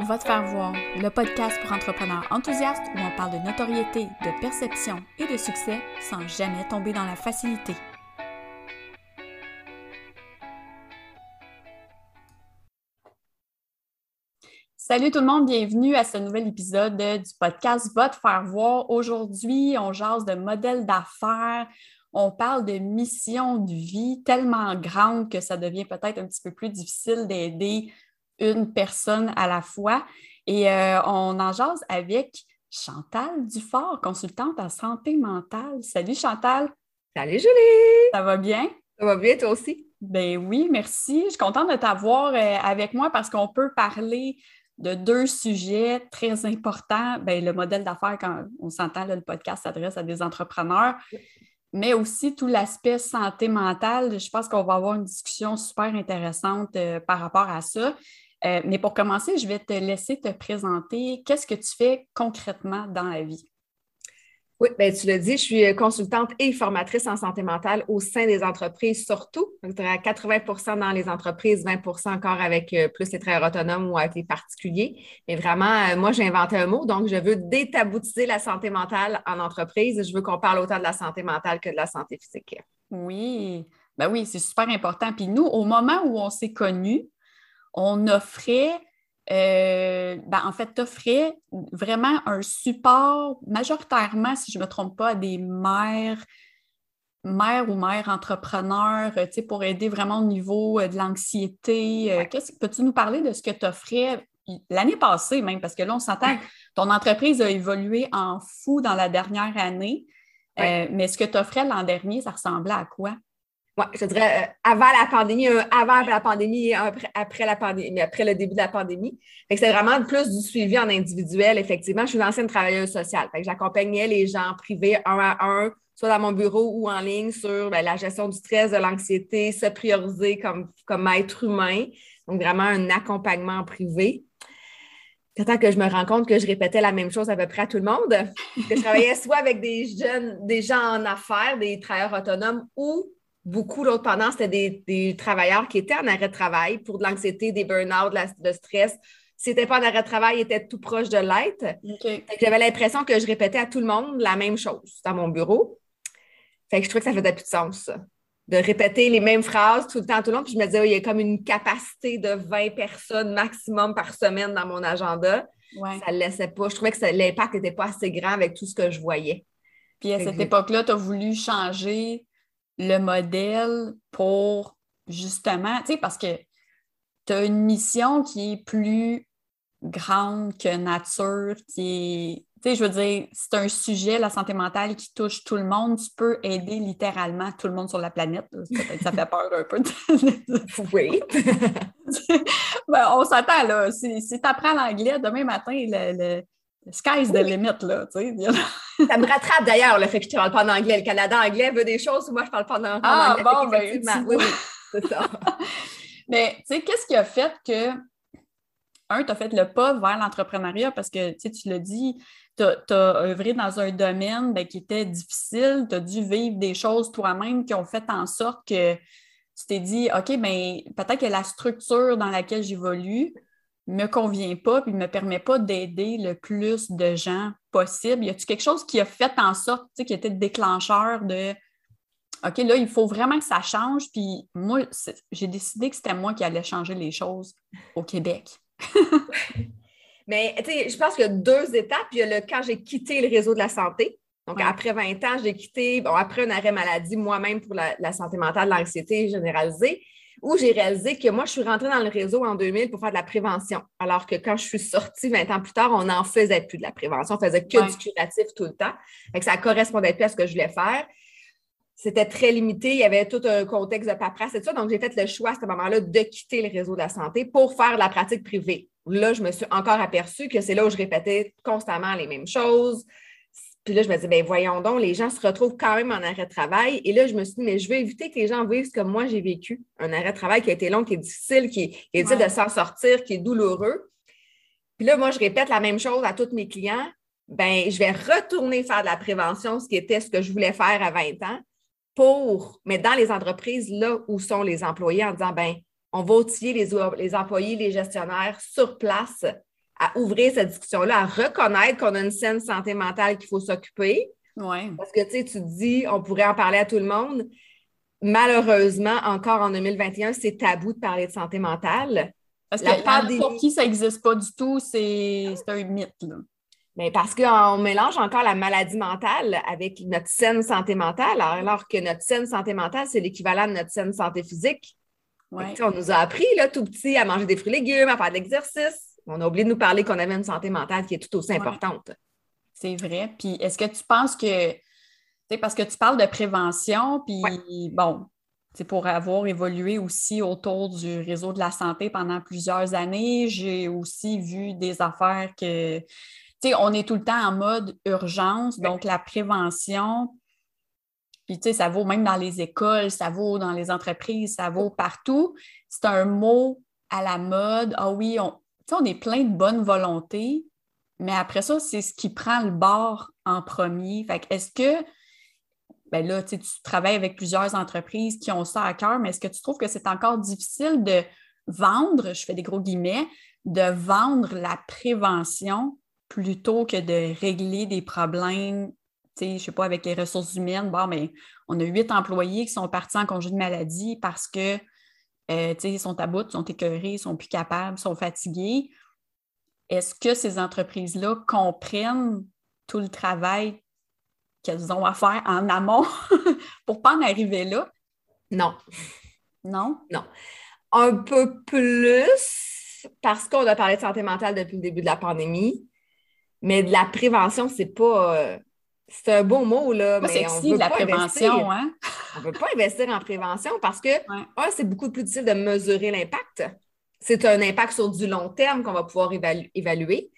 Va te faire voir, le podcast pour entrepreneurs enthousiastes où on parle de notoriété, de perception et de succès sans jamais tomber dans la facilité. Salut tout le monde, bienvenue à ce nouvel épisode du podcast Va te faire voir. Aujourd'hui, on jase de modèles d'affaires, on parle de mission de vie tellement grande que ça devient peut-être un petit peu plus difficile d'aider une personne à la fois. Et euh, on en jase avec Chantal Dufort, consultante en santé mentale. Salut Chantal. Salut Julie. Ça va bien? Ça va bien, toi aussi? Ben oui, merci. Je suis contente de t'avoir euh, avec moi parce qu'on peut parler de deux sujets très importants. Ben, le modèle d'affaires, quand on s'entend, le podcast s'adresse à des entrepreneurs, mais aussi tout l'aspect santé mentale. Je pense qu'on va avoir une discussion super intéressante euh, par rapport à ça. Euh, mais pour commencer, je vais te laisser te présenter. Qu'est-ce que tu fais concrètement dans la vie? Oui, bien, tu l'as dit, je suis consultante et formatrice en santé mentale au sein des entreprises, surtout. Donc, à 80% dans les entreprises, 20 encore avec euh, plus les travailleurs autonomes ou avec les particuliers. Mais vraiment, euh, moi, j'ai inventé un mot, donc je veux détaboutiser la santé mentale en entreprise. Je veux qu'on parle autant de la santé mentale que de la santé physique. Oui, ben oui, c'est super important. Puis nous, au moment où on s'est connus, on offrait, euh, ben, en fait, offrais vraiment un support majoritairement, si je ne me trompe pas, à des mères, mères ou mères entrepreneurs, euh, pour aider vraiment au niveau euh, de l'anxiété. Peux-tu nous parler de ce que tu offrais l'année passée même, parce que là, on s'entend, ton entreprise a évolué en fou dans la dernière année. mais ce que tu offrais l'an dernier, ça ressemblait à quoi? Oui, je dirais euh, avant la pandémie, avant la pandémie et après, la pandémie, après le début de la pandémie. C'est vraiment plus du suivi en individuel, effectivement. Je suis une ancienne travailleuse sociale. j'accompagnais les gens privés un à un, soit dans mon bureau ou en ligne, sur ben, la gestion du stress, de l'anxiété, se prioriser comme, comme être humain. Donc, vraiment un accompagnement privé. Tant que je me rends compte que je répétais la même chose à peu près à tout le monde, que je travaillais soit avec des jeunes, des gens en affaires, des travailleurs autonomes ou beaucoup l'autre pendant, c'était des, travailleurs qui étaient en arrêt de travail pour de l'anxiété, des burn-out, de, stress. Si n'était pas en arrêt de travail, ils étaient tout proche de l'être. J'avais l'impression que je répétais à tout le monde la même chose dans mon bureau. Fait que je trouvais que ça faisait plus de sens, de répéter les mêmes phrases tout le temps, tout le long. Puis je me disais, il y a comme une capacité de 20 personnes maximum par semaine dans mon agenda. Ça ne laissait pas. Je trouvais que l'impact n'était pas assez grand avec tout ce que je voyais. Puis à cette époque-là, tu as voulu changer le modèle pour justement, tu sais, parce que tu as une mission qui est plus grande que nature, qui est, tu sais, je veux dire, c'est un sujet, la santé mentale, qui touche tout le monde. Tu peux aider littéralement tout le monde sur la planète. Ça fait peur un peu. oui. ben, on s'attend, là. Si, si tu apprends l'anglais, demain matin, le sky's the limit, là, tu sais. ça me rattrape d'ailleurs, le fait que je ne parle pas en anglais. Le Canada anglais veut des choses où moi, je ne parle pas en, anglais. Ah, bon, ben, oui, oui, c'est ça. Mais, tu sais, qu'est-ce qui a fait que, un, tu as fait le pas vers l'entrepreneuriat? Parce que, tu sais, tu l'as dit, tu as, œuvré dans un domaine ben, qui était difficile, tu as dû vivre des choses toi-même qui ont fait en sorte que tu t'es dit, OK, ben, peut-être que la structure dans laquelle j'évolue, me convient pas puis ne me permet pas d'aider le plus de gens possible. Y a-t-il quelque chose qui a fait en sorte, tu sais, qui était le déclencheur de OK, là, il faut vraiment que ça change. Puis moi, j'ai décidé que c'était moi qui allais changer les choses au Québec. Mais tu sais, je pense qu'il y a deux étapes. Il y a le quand j'ai quitté le réseau de la santé. Donc, après 20 ans, j'ai quitté, bon, après un arrêt maladie, moi-même pour la, la santé mentale, l'anxiété généralisée où j'ai réalisé que moi, je suis rentrée dans le réseau en 2000 pour faire de la prévention. Alors que quand je suis sortie 20 ans plus tard, on n'en faisait plus de la prévention. On faisait que du curatif tout le temps. Fait que ça correspondait plus à ce que je voulais faire. C'était très limité. Il y avait tout un contexte de paperasse et tout ça. Donc, j'ai fait le choix à ce moment-là de quitter le réseau de la santé pour faire de la pratique privée. Là, je me suis encore aperçue que c'est là où je répétais constamment les mêmes choses. Puis là, je me disais, bien, voyons donc, les gens se retrouvent quand même en arrêt de travail. Et là, je me suis dit, mais je veux éviter que les gens vivent ce que moi j'ai vécu. Un arrêt de travail qui a été long, qui est difficile, qui est, difficile de s'en sortir, qui est douloureux. Puis là, moi, je répète la même chose à tous mes clients. Ben, je vais retourner faire de la prévention, ce qui était ce que je voulais faire à 20 ans, pour, mais dans les entreprises, là où sont les employés, en disant, ben, on va outiller les, les employés, les gestionnaires sur place à ouvrir cette discussion-là, à reconnaître qu'on a une saine santé mentale qu'il faut s'occuper. Ouais. Parce que tu sais, tu dis, on pourrait en parler à tout le monde. Malheureusement, encore en 2021, c'est tabou de parler de santé mentale. Parce que pour qui ça n'existe pas du tout, c'est un mythe. Là. Mais parce qu'on mélange encore la maladie mentale avec notre saine santé mentale, alors que notre saine santé mentale, c'est l'équivalent de notre saine santé physique. On nous a appris, là, tout petit, à manger des fruits et légumes, à faire de l'exercice. On a oublié de nous parler qu'on avait une santé mentale qui est tout aussi importante. C'est vrai. Puis est-ce que tu penses que, tu sais, parce que tu parles de prévention, puis bon, c'est pour avoir évolué aussi autour du réseau de la santé pendant plusieurs années, j'ai aussi vu des affaires que, tu sais, on est tout le temps en mode urgence, donc la prévention, puis tu sais, ça vaut même dans les écoles, ça vaut dans les entreprises, ça vaut partout. C'est un mot à la mode. Ah oui, on, on est plein de bonne volonté, mais après ça, c'est ce qui prend le bord en premier. Fait est-ce que, ben là, tu travailles avec plusieurs entreprises qui ont ça à cœur, mais est-ce que tu trouves que c'est encore difficile de vendre, je fais des gros guillemets, de vendre la prévention plutôt que de régler des problèmes, tu sais, je sais pas, avec les ressources humaines? Bon, mais on a huit employés qui sont partis en congé de maladie parce que euh, ils sont à bout, sont écœurés, sont plus capables, sont fatigués. Est-ce que ces entreprises-là comprennent tout le travail qu'elles ont à faire en amont pour ne pas en arriver là? Non. Non? Non. Un peu plus parce qu'on a parlé de santé mentale depuis le début de la pandémie, mais de la prévention, c'est pas. Euh, c'est un beau mot, là. mais on veut la prévention, hein? On ne veut pas investir en prévention parce que, c'est beaucoup plus difficile de mesurer l'impact. C'est un impact sur du long terme qu'on va pouvoir évaluer.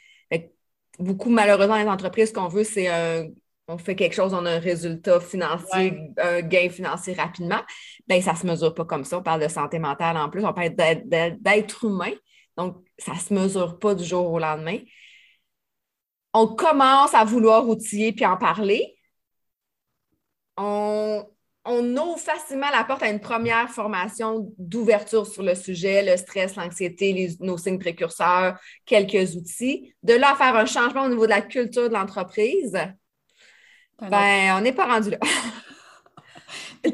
beaucoup, malheureusement, les entreprises, qu'on veut, c'est un, on fait quelque chose, on a un résultat financier, un gain financier rapidement. Bien, ça ne se mesure pas comme ça. On parle de santé mentale en plus, on parle d'être humain. Donc, ça ne se mesure pas du jour au lendemain. On commence à vouloir outiller puis en parler. On, on ouvre facilement la porte à une première formation d'ouverture sur le sujet, le stress, l'anxiété, nos signes précurseurs, quelques outils. De là à faire un changement au niveau de la culture de l'entreprise, ben, on n'est pas rendu là.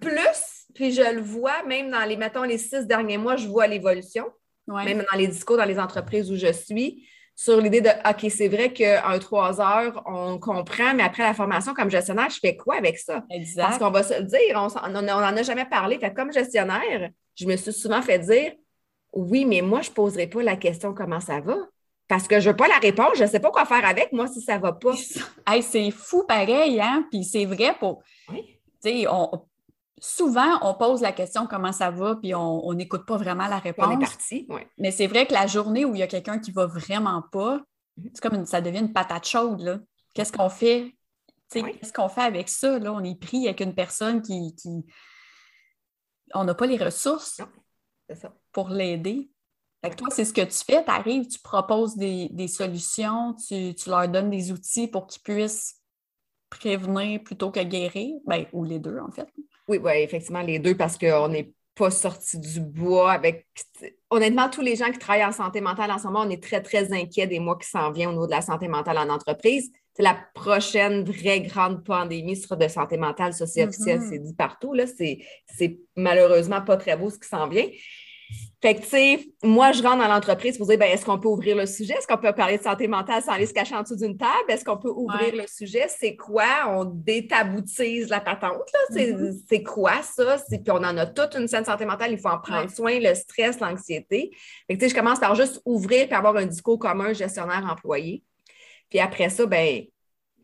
Plus, puis je le vois, même dans les, mettons, les six derniers mois, je vois l'évolution. Même dans les discours dans les entreprises où je suis, sur l'idée de OK, c'est vrai qu'un trois heures, on comprend, mais après la formation comme gestionnaire, je fais quoi avec ça? Exact. Parce qu'on va se le dire, on n'en a jamais parlé. Fait comme gestionnaire, je me suis souvent fait dire oui, mais moi, je ne poserai pas la question comment ça va. Parce que je ne veux pas la réponse, je ne sais pas quoi faire avec moi si ça ne va pas. c'est fou pareil, hein? Puis c'est vrai pour. Oui. On, souvent, on pose la question comment ça va, puis on n'écoute pas vraiment la réponse. On est parti. Mais c'est vrai que la journée où il y a quelqu'un qui va vraiment pas, mm-hmm. c'est comme ça devient une patate chaude. Qu'est-ce qu'on fait? Qu'est-ce qu'on fait avec ça? Là? On est pris avec une personne qui. On n'a pas les ressources pour l'aider. toi, c'est ce que tu fais. Tu arrives, tu proposes des, solutions, tu, tu, leur donnes des outils pour qu'ils puissent prévenir plutôt que guérir, ben, ou les deux, en fait. Oui, oui, effectivement, les deux, parce qu'on n'est pas sorti du bois avec. Honnêtement, tous les gens qui travaillent en santé mentale en ce moment, on est très, très inquiets des mois qui s'en viennent au niveau de la santé mentale en entreprise. la prochaine vraie grande pandémie sera de santé mentale, ça c'est officiel, mm-hmm. c'est dit partout. C'est malheureusement pas très beau ce qui s'en vient. Fait que, tu sais, moi, je rentre dans l'entreprise pour dire, ben, est-ce qu'on peut ouvrir le sujet? Est-ce qu'on peut parler de santé mentale sans aller se cacher en dessous d'une table? Est-ce qu'on peut ouvrir le sujet? C'est quoi? On détaboutise la patente, là. Mm-hmm. C'est quoi ça? Puis on en a toute une saine santé mentale. Il faut en prendre soin, le stress, l'anxiété. Fait que, tu sais, je commence par juste ouvrir et avoir un discours commun gestionnaire-employé. Puis après ça, ben,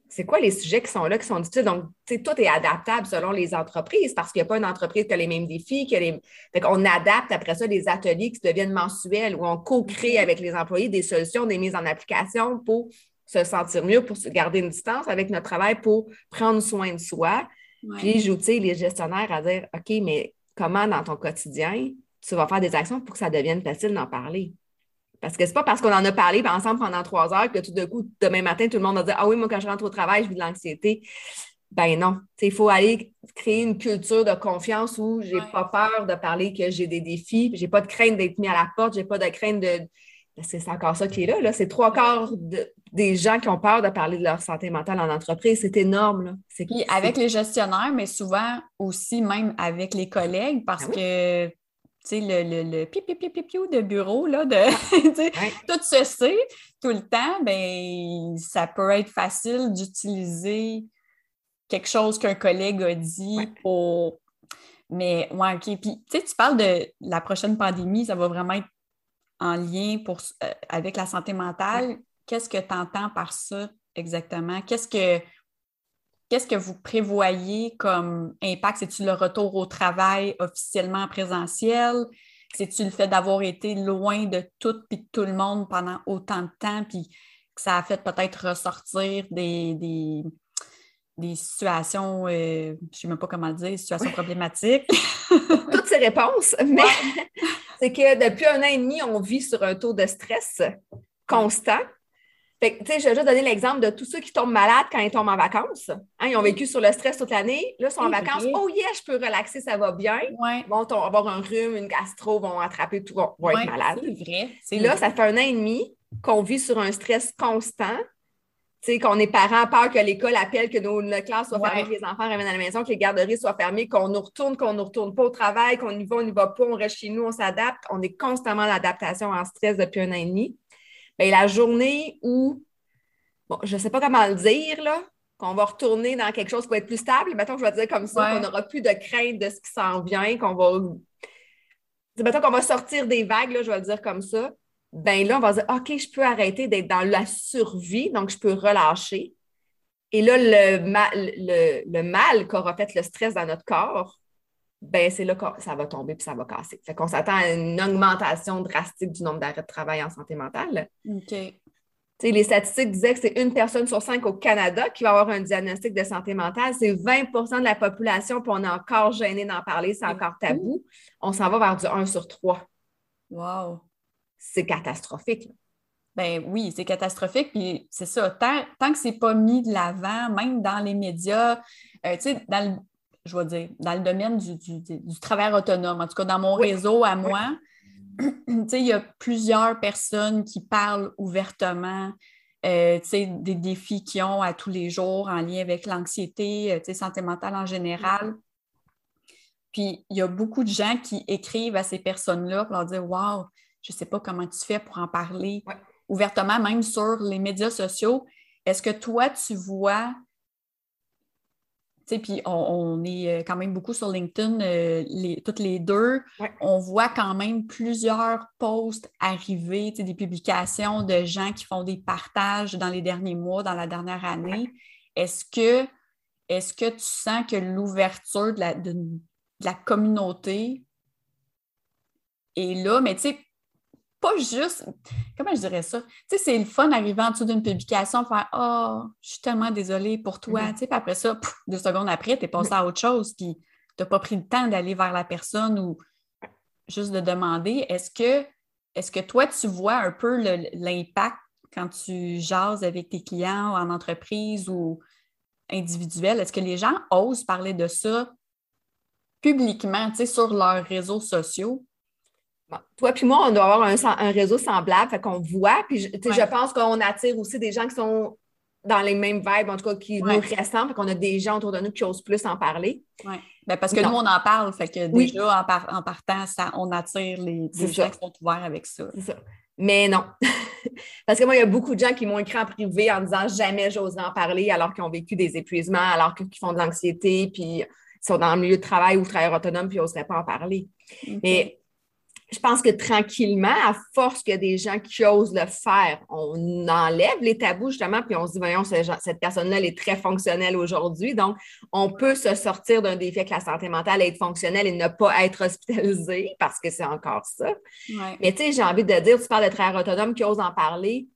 c'est quoi les sujets qui sont là, qui sont difficiles? Donc, tout est adaptable selon les entreprises parce qu'il n'y a pas une entreprise qui a les mêmes défis. Les... Fait qu'on adapte après ça des ateliers qui deviennent mensuels où on co-crée mm-hmm. avec les employés des solutions, des mises en application pour se sentir mieux, pour se garder une distance avec notre travail, pour prendre soin de soi. Puis, j'outille les gestionnaires à dire, OK, mais comment dans ton quotidien, tu vas faire des actions pour que ça devienne facile d'en parler? Parce que c'est pas parce qu'on en a parlé ensemble pendant trois heures que tout d'un coup, demain matin, tout le monde va dire Ah oui, moi, quand je rentre au travail, je vis de l'anxiété. Ben non. Il faut aller créer une culture de confiance où j'ai n'ai pas peur de parler que j'ai des défis, j'ai pas de crainte d'être mis à la porte, j'ai pas de crainte de. c'est encore ça qui est là. là. C'est trois quarts des gens qui ont peur de parler de leur santé mentale en entreprise. C'est énorme. Là. Puis avec les gestionnaires, mais souvent aussi même avec les collègues, parce ah que sais, le, le, le pi, de bureau, là, de tout se sait tout le temps, ben ça peut être facile d'utiliser quelque chose qu'un collègue a dit pour. Mais ouais, OK. Puis, tu sais, tu parles de la prochaine pandémie, ça va vraiment être en lien pour, euh, avec la santé mentale. Qu'est-ce que tu entends par ça exactement? Qu'est-ce que, qu'est-ce que vous prévoyez comme impact? C'est-tu le retour au travail officiellement présentiel? C'est-tu le fait d'avoir été loin de tout et de tout le monde pendant autant de temps, puis que ça a fait peut-être ressortir des, des, situations, euh, je ne sais même pas comment le dire, situations problématiques? Toutes ces réponses, mais c'est que depuis un an et demi, on vit sur un taux de stress constant. Fait tu sais, je vais juste donner l'exemple de tous ceux qui tombent malades quand ils tombent en vacances. Hein, ils ont vécu sur le stress toute l'année. Là, ils sont en vacances. Oh yeah, je peux relaxer, ça va bien. Ils vont avoir un rhume, une gastro, vont attraper tout, vont, être malades. C'est vrai. Là, ça fait un an et demi qu'on vit sur un stress constant qu'on est parents, peur que l'école appelle, que nos, classes soient fermées, que les enfants reviennent à la maison, que les garderies soient fermées, qu'on nous retourne, qu'on ne nous retourne pas au travail, qu'on y va, on n'y va pas, on reste chez nous, on s'adapte. On est constamment en adaptation, en stress depuis un an et demi. Bien, la journée où, bon, je ne sais pas comment le dire, là, qu'on va retourner dans quelque chose qui va être plus stable, mettons que je vais dire comme ça, qu'on n'aura plus de crainte de ce qui s'en vient, qu'on va. Mettons qu'on va sortir des vagues, là, je vais le dire comme ça ben là, on va dire, OK, je peux arrêter d'être dans la survie, donc je peux relâcher. Et là, le, mal, le, mal qu'aura fait le stress dans notre corps, ben c'est là que ça va tomber puis ça va casser. Fait qu'on s'attend à une augmentation drastique du nombre d'arrêts de travail en santé mentale. OK. les statistiques disaient que c'est une personne sur cinq au Canada qui va avoir un diagnostic de santé mentale. C'est 20% de la population, puis on est encore gêné d'en parler, c'est encore tabou. On s'en va vers du 1 sur 3. Wow! c'est catastrophique. Ben oui, c'est catastrophique. Puis c'est ça, tant, tant que c'est pas mis de l'avant, même dans les médias, euh, tu sais, dans le, je vais dire, dans le domaine du, du, travail autonome, en tout cas dans mon réseau à moi, il y a plusieurs personnes qui parlent ouvertement. Euh, des défis qu'ils ont à tous les jours en lien avec l'anxiété, euh, santé mentale en général. Puis il y a beaucoup de gens qui écrivent à ces personnes-là pour leur dire Waouh, je ne sais pas comment tu fais pour en parler ouvertement, même sur les médias sociaux. Est-ce que toi, tu vois, puis on, est euh, quand même beaucoup sur LinkedIn, euh, les, toutes les deux, on voit quand même plusieurs posts arriver, des publications de gens qui font des partages dans les derniers mois, dans la dernière année. Est-ce que, tu sens que l'ouverture de la, de la communauté est là? Mais tu sais, pas juste, comment je dirais ça? Tu sais, c'est le fun d'arriver en dessous d'une publication, faire Oh, je suis tellement désolée pour toi. Mm-hmm. Tu sais, puis après ça, deux secondes après, tu es passé à autre chose, puis tu n'as pas pris le temps d'aller vers la personne ou juste de demander est-ce que, est que toi, tu vois un peu l'impact quand tu jases avec tes clients en entreprise ou individuel? Est-ce que les gens osent parler de ça publiquement, tu sais, sur leurs réseaux sociaux? Toi puis moi, on doit avoir un, réseau semblable, fait qu'on voit. Puis je, je pense qu'on attire aussi des gens qui sont dans les mêmes vibes, en tout cas qui nous ressemblent, fait qu'on a des gens autour de nous qui osent plus en parler. Oui. Ben parce que nous, on en parle, fait que déjà, en, partant, ça, on attire les, gens qui sont ouverts avec ça. C'est ça. Mais non. parce que moi, il y a beaucoup de gens qui m'ont écrit en privé en disant jamais j'ose en parler alors qu'ils ont vécu des épuisements, alors qu'ils font de l'anxiété, puis sont dans le milieu de travail ou travailleur autonome, puis ils n'oseraient pas en parler. Mais je pense que tranquillement, à force qu'il y a des gens qui osent le faire, on enlève les tabous justement, puis on se dit, voyons, cette personne-là, elle est très fonctionnelle aujourd'hui. Donc, on peut se sortir d'un défi avec la santé mentale être fonctionnelle et ne pas être hospitalisé parce que c'est encore ça. Mais tu sais, j'ai envie de dire, tu parles de travailleurs autonomes qui osent en parler.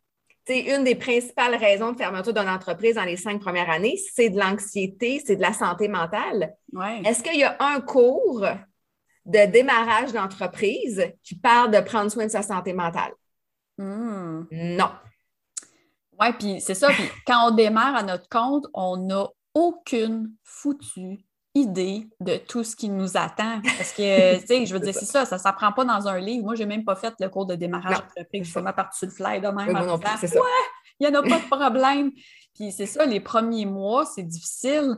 Tu sais, une des principales raisons de fermeture d'une entreprise dans les cinq premières années, c'est de l'anxiété, c'est de la santé mentale. Est-ce qu'il y a un cours de démarrage d'entreprise qui parle de prendre soin de sa santé mentale. Hmm. Non. Oui, puis c'est ça. Puis quand on démarre à notre compte, on n'a aucune foutue idée de tout ce qui nous attend. Parce que, tu sais, je veux dire, c'est ça, ça ne s'apprend pas dans un livre. Moi, je n'ai même pas fait le cours de démarrage entreprise. Je fais ma partie sur le fly de même. ouais, il n'y en a pas de problème. Puis c'est ça, les premiers mois, c'est difficile.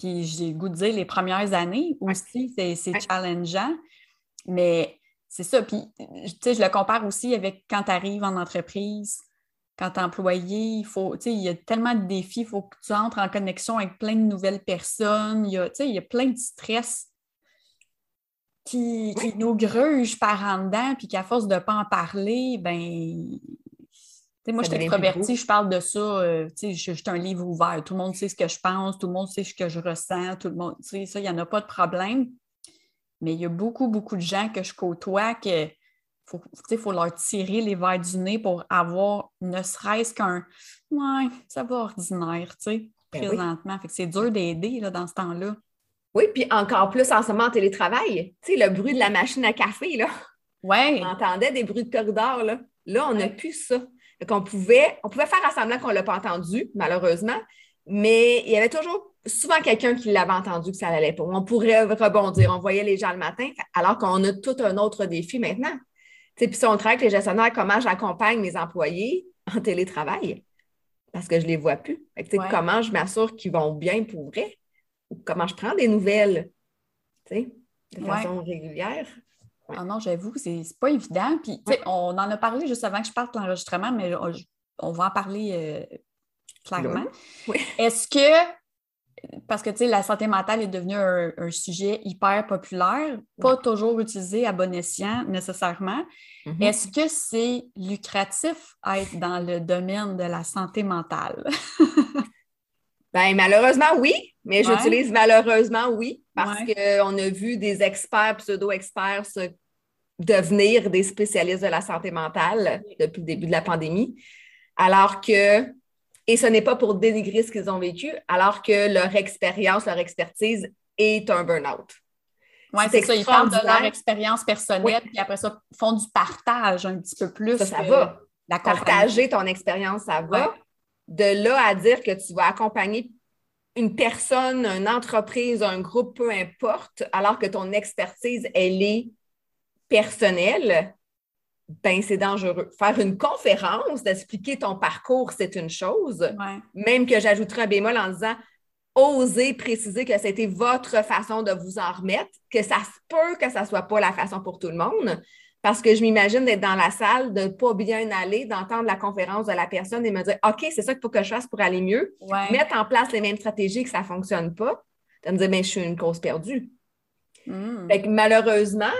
Puis j'ai le goût de dire les premières années aussi, c'est challengeant. Mais c'est ça. Puis, tu sais, je le compare aussi avec quand tu arrives en entreprise quand tu es employé, il faut, il y a tellement de défis, il faut que tu entres en connexion avec plein de nouvelles personnes, il y a, il y a plein de stress qui, nous gruge par en dedans, puis qu'à force de ne pas en parler, ben moi, je suis extravertie, je parle de ça, euh, je, suis un livre ouvert. Tout le monde sait ce que je pense, tout le monde sait ce que je ressens, tout le monde, ça, il n'y en a pas de problème. Mais il y a beaucoup, beaucoup de gens que je côtoie que il faut leur tirer les verres du nez pour avoir ne serait-ce qu'un Ouais, ça va ordinaire, tu sais, ben présentement. c'est dur d'aider dans ce temps-là. Oui, puis encore plus en ce moment en télétravail. Tu sais, le bruit de la machine à café, là. Ouais. On entendait des bruits de corridor, là. Là, on n'a plus ça. On pouvait, on pouvait faire semblant qu'on ne l'a pas entendu, malheureusement, mais il y avait toujours souvent quelqu'un qui l'avait entendu que ça n'allait pas. On pourrait rebondir. On voyait les gens le matin, alors qu'on a tout un autre défi maintenant. Puis si on travaille avec les gestionnaires, comment j'accompagne mes employés en télétravail? Parce que je ne les vois plus. Comment je m'assure qu'ils vont bien pour vrai? Ou comment je prends des nouvelles? De façon régulière? Ah non, j'avoue, c'est pas évident. Puis, on en a parlé juste avant que je parte l'enregistrement, mais on, va en parler euh, clairement. Est-ce que parce que, tu sais, la santé mentale est devenue un, sujet hyper populaire, pas toujours utilisé à bon escient nécessairement. Mm-hmm. Est-ce que c'est lucratif être dans le domaine de la santé mentale? Bien, malheureusement, oui, mais j'utilise malheureusement oui, parce qu'on a vu des experts, pseudo-experts se devenir des spécialistes de la santé mentale depuis le début de la pandémie, alors que et ce n'est pas pour dénigrer ce qu'ils ont vécu, alors que leur expérience, leur expertise est un burn-out. Oui, c'est ça. Ils parlent de leur expérience personnelle, puis après ça, font du partage un petit peu plus. Ça, ça va. Partager ton expérience, ça va. De là à dire que tu vas accompagner une personne, une entreprise, un groupe, peu importe, alors que ton expertise, elle est personnelle, ben c'est dangereux. Faire une conférence, d'expliquer ton parcours, c'est une chose. Même que j'ajouterais un bémol en disant osez préciser que c'était votre façon de vous en remettre, que ça se peut que ça ne soit pas la façon pour tout le monde. Parce que je m'imagine d'être dans la salle, de ne pas bien aller, d'entendre la conférence de la personne et me dire OK, c'est ça qu'il faut que je fasse pour aller mieux. Mettre en place les mêmes stratégies que ça ne fonctionne pas. De me dire, ben, je suis une cause perdue. Hmm. malheureusement,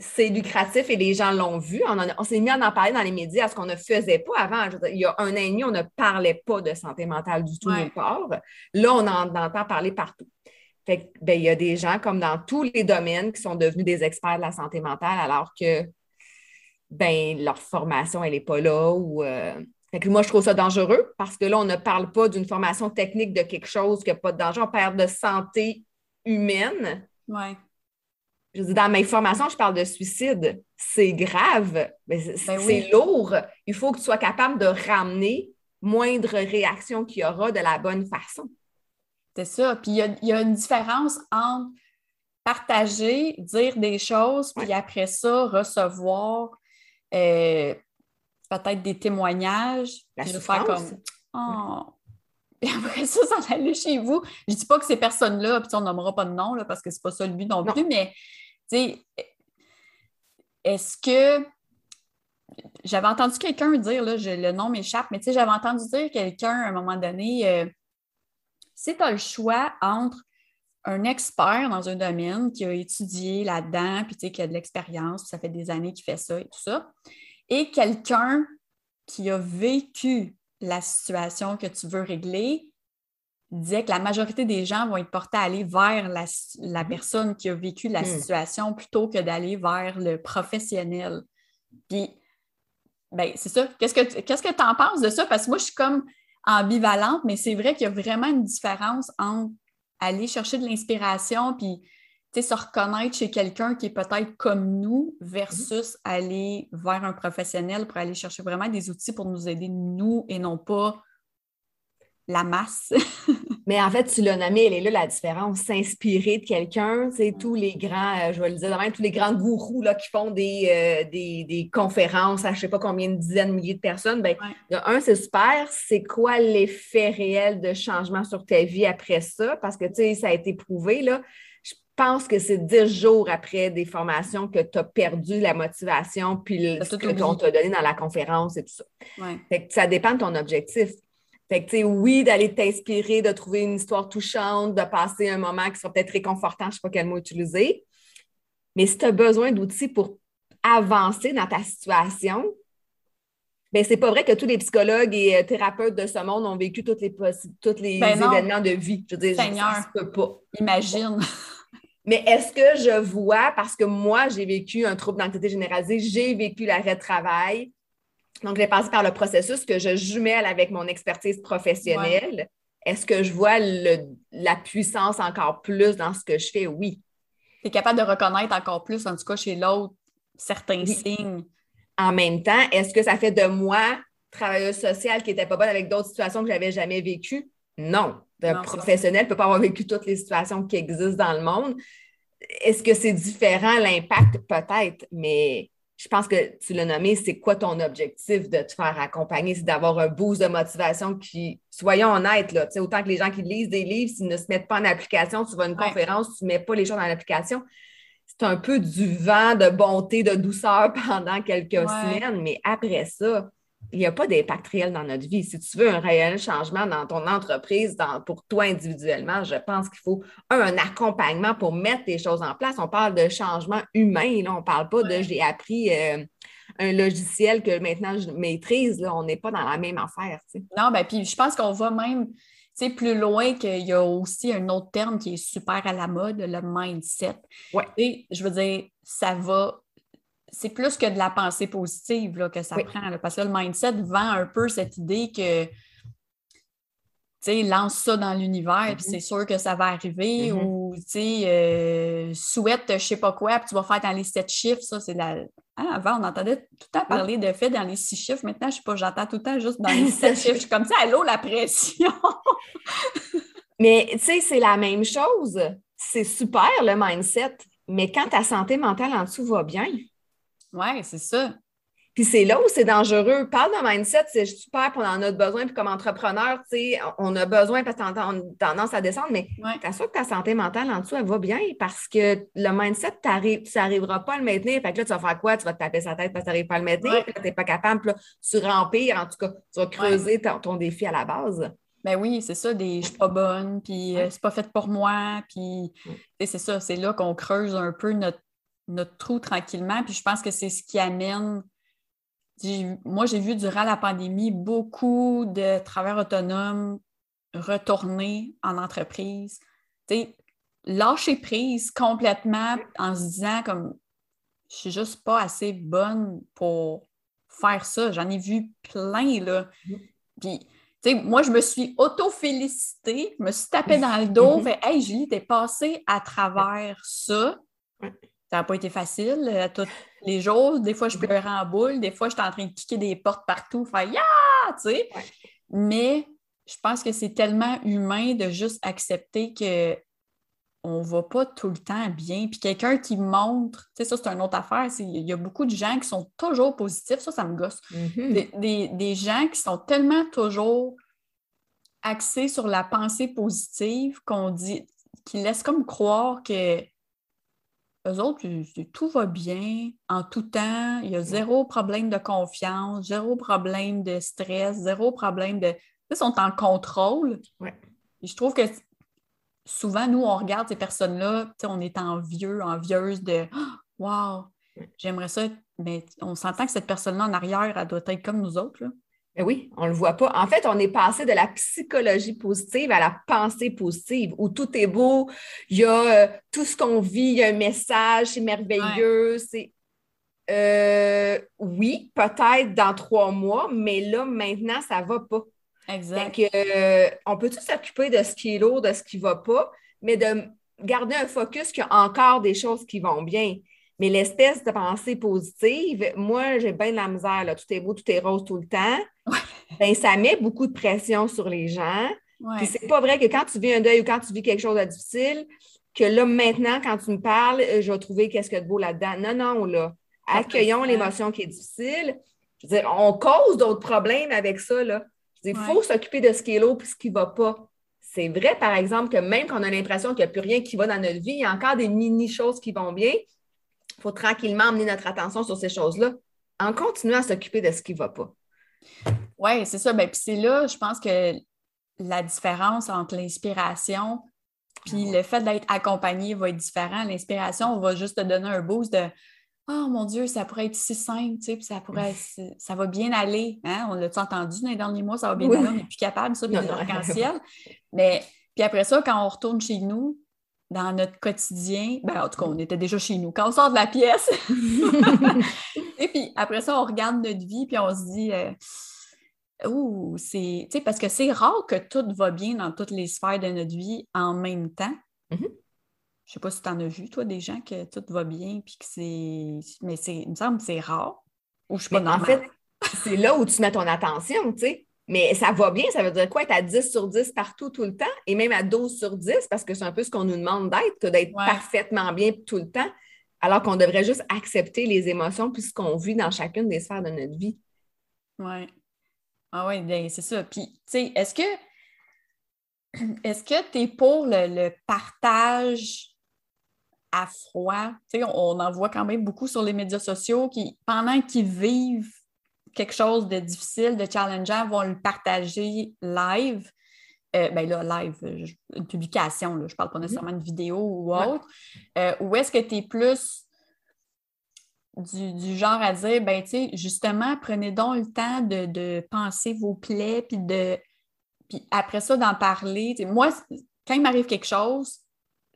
c'est lucratif et les gens l'ont vu. On, s'est mis à en parler dans les médias, ce qu'on ne faisait pas avant. il y a un an et demi, on ne parlait pas de santé mentale du tout ouais. corps. Là, on en entend parler partout. Fait ben, il y a des gens, comme dans tous les domaines, qui sont devenus des experts de la santé mentale alors que ben, leur formation, elle n'est pas là. Ou, euh, moi, je trouve ça dangereux parce que là, on ne parle pas d'une formation technique de quelque chose qui n'a pas de danger. On parle de santé humaine. Ouais je dis, dans mes formations, je parle de suicide. C'est grave, ben, c'est lourd. Il faut que tu sois capable de ramener moindre réaction qu'il y aura de la bonne façon. C'est ça. Puis il y, a, une différence entre partager, dire des choses, puis après ça, recevoir euh, peut-être des témoignages. La faire comme oh. après ça, ça aller chez vous. Je dis pas que ces personnes-là, puis on nommera pas de nom là, parce que c'est pas ça le but non, non. plus, mais est-ce que j'avais entendu quelqu'un dire, là, le nom m'échappe, mais j'avais entendu dire quelqu'un à un moment donné, euh, si tu as le choix entre un expert dans un domaine qui a étudié là-dedans, puis qui a de l'expérience, ça fait des années qu'il fait ça et tout ça, et quelqu'un qui a vécu la situation que tu veux régler, disait que la majorité des gens vont être portés à aller vers la, la personne qui a vécu la hmm. situation plutôt que d'aller vers le professionnel. Puis, ben, c'est ça. Qu'est-ce que qu'est-ce que tu en penses de ça? Parce que moi, je suis comme ambivalente, mais c'est vrai qu'il y a vraiment une différence entre aller chercher de l'inspiration puis se reconnaître chez quelqu'un qui est peut-être comme nous versus aller vers un professionnel pour aller chercher vraiment des outils pour nous aider, nous, et non pas la masse. Mais en fait, tu l'as nommé, elle est là la différence. S'inspirer de quelqu'un, c'est tous les grands, euh, je vais le dire même, tous les grands gourous là, qui font des, euh, des, conférences à je ne sais pas combien de dizaines, de milliers de personnes. Ben, un, c'est super. C'est quoi l'effet réel de changement sur ta vie après ça? Parce que, tu sais, ça a été prouvé, là. Je pense que c'est dix jours après des formations que tu as perdu la motivation puis ce qu'on t'a donné dans la conférence et tout ça. ça dépend de ton objectif. Fait que, tu sais, oui, d'aller t'inspirer, de trouver une histoire touchante, de passer un moment qui sera peut-être réconfortant, je ne sais pas quel mot utiliser. Mais si tu as besoin d'outils pour avancer dans ta situation, bien, c'est pas vrai que tous les psychologues et euh, thérapeutes de ce monde ont vécu tous les, tous les ben événements de vie. Je veux dire, Seigneur, ça se peut pas. Imagine. Mais est-ce que je vois, parce que moi, j'ai vécu un trouble d'anxiété généralisée, j'ai vécu l'arrêt de travail, donc, j'ai passé par le processus que je jumelle avec mon expertise professionnelle. Est-ce que je vois la puissance encore plus dans ce que je fais? Oui. Tu es capable de reconnaître encore plus, en tout cas chez l'autre, certains signes. En même temps, est-ce que ça fait de moi travailleuse sociale qui n'était pas bonne avec d'autres situations que je n'avais jamais vécues? Non. Un professionnel ne peut pas avoir vécu toutes les situations qui existent dans le monde. Est-ce que c'est différent, l'impact? Peut-être, mais je pense que tu l'as nommé, c'est quoi ton objectif de te faire accompagner? C'est d'avoir un boost de motivation qui, soyons honnêtes, là, autant que les gens qui lisent des livres, s'ils ne se mettent pas en application, tu vas à une conférence, tu ne mets pas les choses en application. C'est un peu du vent de bonté, de douceur pendant quelques semaines, mais après ça, il n'y a pas d'impact réel dans notre vie. Si tu veux un réel changement dans ton entreprise, pour toi individuellement, je pense qu'il faut un, accompagnement pour mettre les choses en place. On parle de changement humain, là. on ne parle pas de j'ai appris euh, un logiciel que maintenant je maîtrise. Là. On n'est pas dans la même affaire. Non, ben puis je pense qu'on va même plus loin qu'il y a aussi un autre terme qui est super à la mode, le mindset. Ouais. je veux dire, ça va c'est plus que de la pensée positive là, que ça prend. parce que le mindset vend un peu cette idée que tu sais, lance ça dans l'univers, puis mm-hmm. c'est sûr que ça va arriver, mm-hmm. ou tu sais, euh, souhaite je sais pas quoi, puis tu vas faire dans les sept chiffres, ça, c'est la. Hein, avant, on entendait tout le temps parler de fait dans les six chiffres. Maintenant, je sais pas, j'entends tout le temps juste dans les sept chiffres. Je suis comme ça, allô, la pression! mais tu sais, c'est la même chose. C'est super le mindset, mais quand ta santé mentale en dessous va bien, oui, c'est ça. Puis c'est là où c'est dangereux. Parle de mindset, c'est super, puis on en a besoin. Puis comme entrepreneur, tu sais, on a besoin parce qu'on a tendance à descendre, mais t'assures que ta santé mentale en dessous, elle va bien parce que le mindset, tu n'arriveras pas à le maintenir. Fait que là, tu vas faire quoi? Tu vas te taper sa tête parce que tu n'arrives pas à le maintenir. Puis là, tu n'es pas capable. Puis là, tu rempires. En tout cas, tu vas creuser ton, défi à la base. Ben oui, c'est ça, des je suis pas bonne, puis euh, c'est pas fait pour moi, puis c'est ça, c'est là qu'on creuse un peu notre notre trou tranquillement. Puis je pense que c'est ce qui amène. Moi, j'ai vu durant la pandémie beaucoup de travailleurs autonomes retourner en entreprise. Tu lâcher prise complètement en se disant comme je suis juste pas assez bonne pour faire ça. J'en ai vu plein, là. Puis, tu sais, moi, je me suis auto-félicitée, je me suis tapée dans le dos, fait Hey, Julie, t'es passée à travers ça. Ça n'a pas été facile euh, tous les jours. Des fois, je pleurais en boule. Des fois, j'étais en train de kicker des portes partout, faire Ya! Tu sais. Mais je pense que c'est tellement humain de juste accepter que on ne va pas tout le temps bien. Puis quelqu'un qui montre, tu sais, ça, c'est une autre affaire. Il y a beaucoup de gens qui sont toujours positifs. Ça, ça me gosse. Mm-hmm. des, des, gens qui sont tellement toujours axés sur la pensée positive qu'on dit, qui laissent comme croire que eux autres, tout va bien en tout temps. Il y a zéro problème de confiance, zéro problème de stress, zéro problème de. Ils sont en contrôle. je trouve que souvent, nous, on regarde ces personnes-là, on est envieux, envieuse de Wow, j'aimerais ça, mais on s'entend que cette personne-là en arrière, elle doit être comme nous autres. Là. Ben oui, on ne le voit pas. En fait, on est passé de la psychologie positive à la pensée positive, où tout est beau, il y a euh, tout ce qu'on vit, il y a un message, c'est merveilleux. C'est euh, oui, peut-être dans trois mois, mais là, maintenant, ça ne va pas. Exact. Euh, on peut tous s'occuper de ce qui est lourd, de ce qui ne va pas, mais de garder un focus qu'il y a encore des choses qui vont bien? Mais l'espèce de pensée positive, moi, j'ai bien de la misère. Là. Tout est beau, tout est rose tout le temps. Ben, ça met beaucoup de pression sur les gens. Puis c'est pas vrai que quand tu vis un deuil ou quand tu vis quelque chose de difficile, que là, maintenant, quand tu me parles, euh, je vais trouver qu'est-ce qu'il y a de beau là-dedans. Non, non, là. Accueillons l'émotion qui est difficile. Je veux dire, on cause d'autres problèmes avec ça, là. Il faut s'occuper de ce qui est là et ce qui ne va pas. C'est vrai, par exemple, que même quand on a l'impression qu'il n'y a plus rien qui va dans notre vie, il y a encore des mini-choses qui vont bien. Il faut tranquillement amener notre attention sur ces choses-là en continuant à s'occuper de ce qui ne va pas. Oui, c'est ça. Ben, puis c'est là, je pense que la différence entre l'inspiration puis ah le fait d'être accompagné va être différent. L'inspiration, on va juste te donner un boost de Oh mon Dieu, ça pourrait être si simple, tu sais, puis ça pourrait ça va bien aller. Hein? On l'a entendu dans les derniers mois, ça va bien aller, on n'est plus capable, ça, de l'arc-en-ciel. Mais puis après ça, quand on retourne chez nous, dans notre quotidien, ben, en tout cas, on était déjà chez nous. Quand on sort de la pièce, et puis après ça, on regarde notre vie, puis on se dit, euh, ouh, c'est, tu sais, parce que c'est rare que tout va bien dans toutes les sphères de notre vie en même temps. Mm-hmm. Je sais pas si tu en as vu, toi, des gens que tout va bien, puis que c'est, mais c'est, il me semble que c'est rare. Ou je suis pas En fait, c'est là où tu mets ton attention, tu sais. Mais ça va bien, ça veut dire quoi? Être à 10 sur 10 partout, tout le temps, et même à 12 sur 10, parce que c'est un peu ce qu'on nous demande d'être, d'être parfaitement bien tout le temps, alors qu'on devrait juste accepter les émotions puis ce qu'on vit dans chacune des sphères de notre vie. Oui. Ah oui, ben, c'est ça. Puis, tu sais, est-ce que est-ce que tu es pour le, partage à froid? Tu sais, on en voit quand même beaucoup sur les médias sociaux qui, pendant qu'ils vivent quelque chose de difficile, de challengeant, vont le partager live. Euh, ben là, live, une publication, je ne parle pas mhm. nécessairement de vidéo ou autre. Euh, ou est-ce que tu es plus du, genre à dire, ben, tu sais, justement, prenez donc le temps de, penser vos plaies, puis de. Puis après ça, d'en parler. moi, quand il m'arrive quelque chose,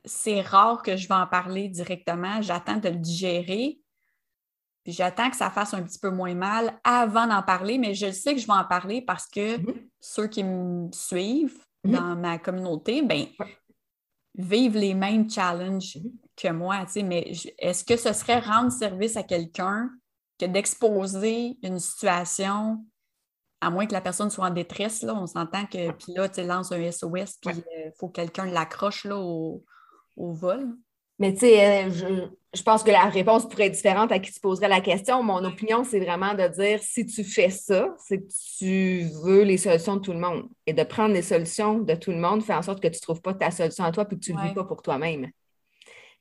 c'est rare que je vais en parler directement. J'attends de le digérer. Puis j'attends que ça fasse un petit peu moins mal avant d'en parler, mais je sais que je vais en parler parce que mm-hmm. ceux qui me suivent mm-hmm. dans ma communauté, ben, vivent les mêmes challenges mm-hmm. que moi. Mais est-ce que ce serait rendre service à quelqu'un que d'exposer une situation, à moins que la personne soit en détresse, là, on s'entend que, puis là, tu lances un SOS, puis il euh, faut que quelqu'un l'accroche au, au vol? Mais tu sais, euh, je, pense que la réponse pourrait être différente à qui se poserait la question. Mon opinion, c'est vraiment de dire si tu fais ça, c'est que tu veux les solutions de tout le monde. Et de prendre les solutions de tout le monde fait en sorte que tu ne trouves pas ta solution à toi et que tu ne le vis pas pour toi-même.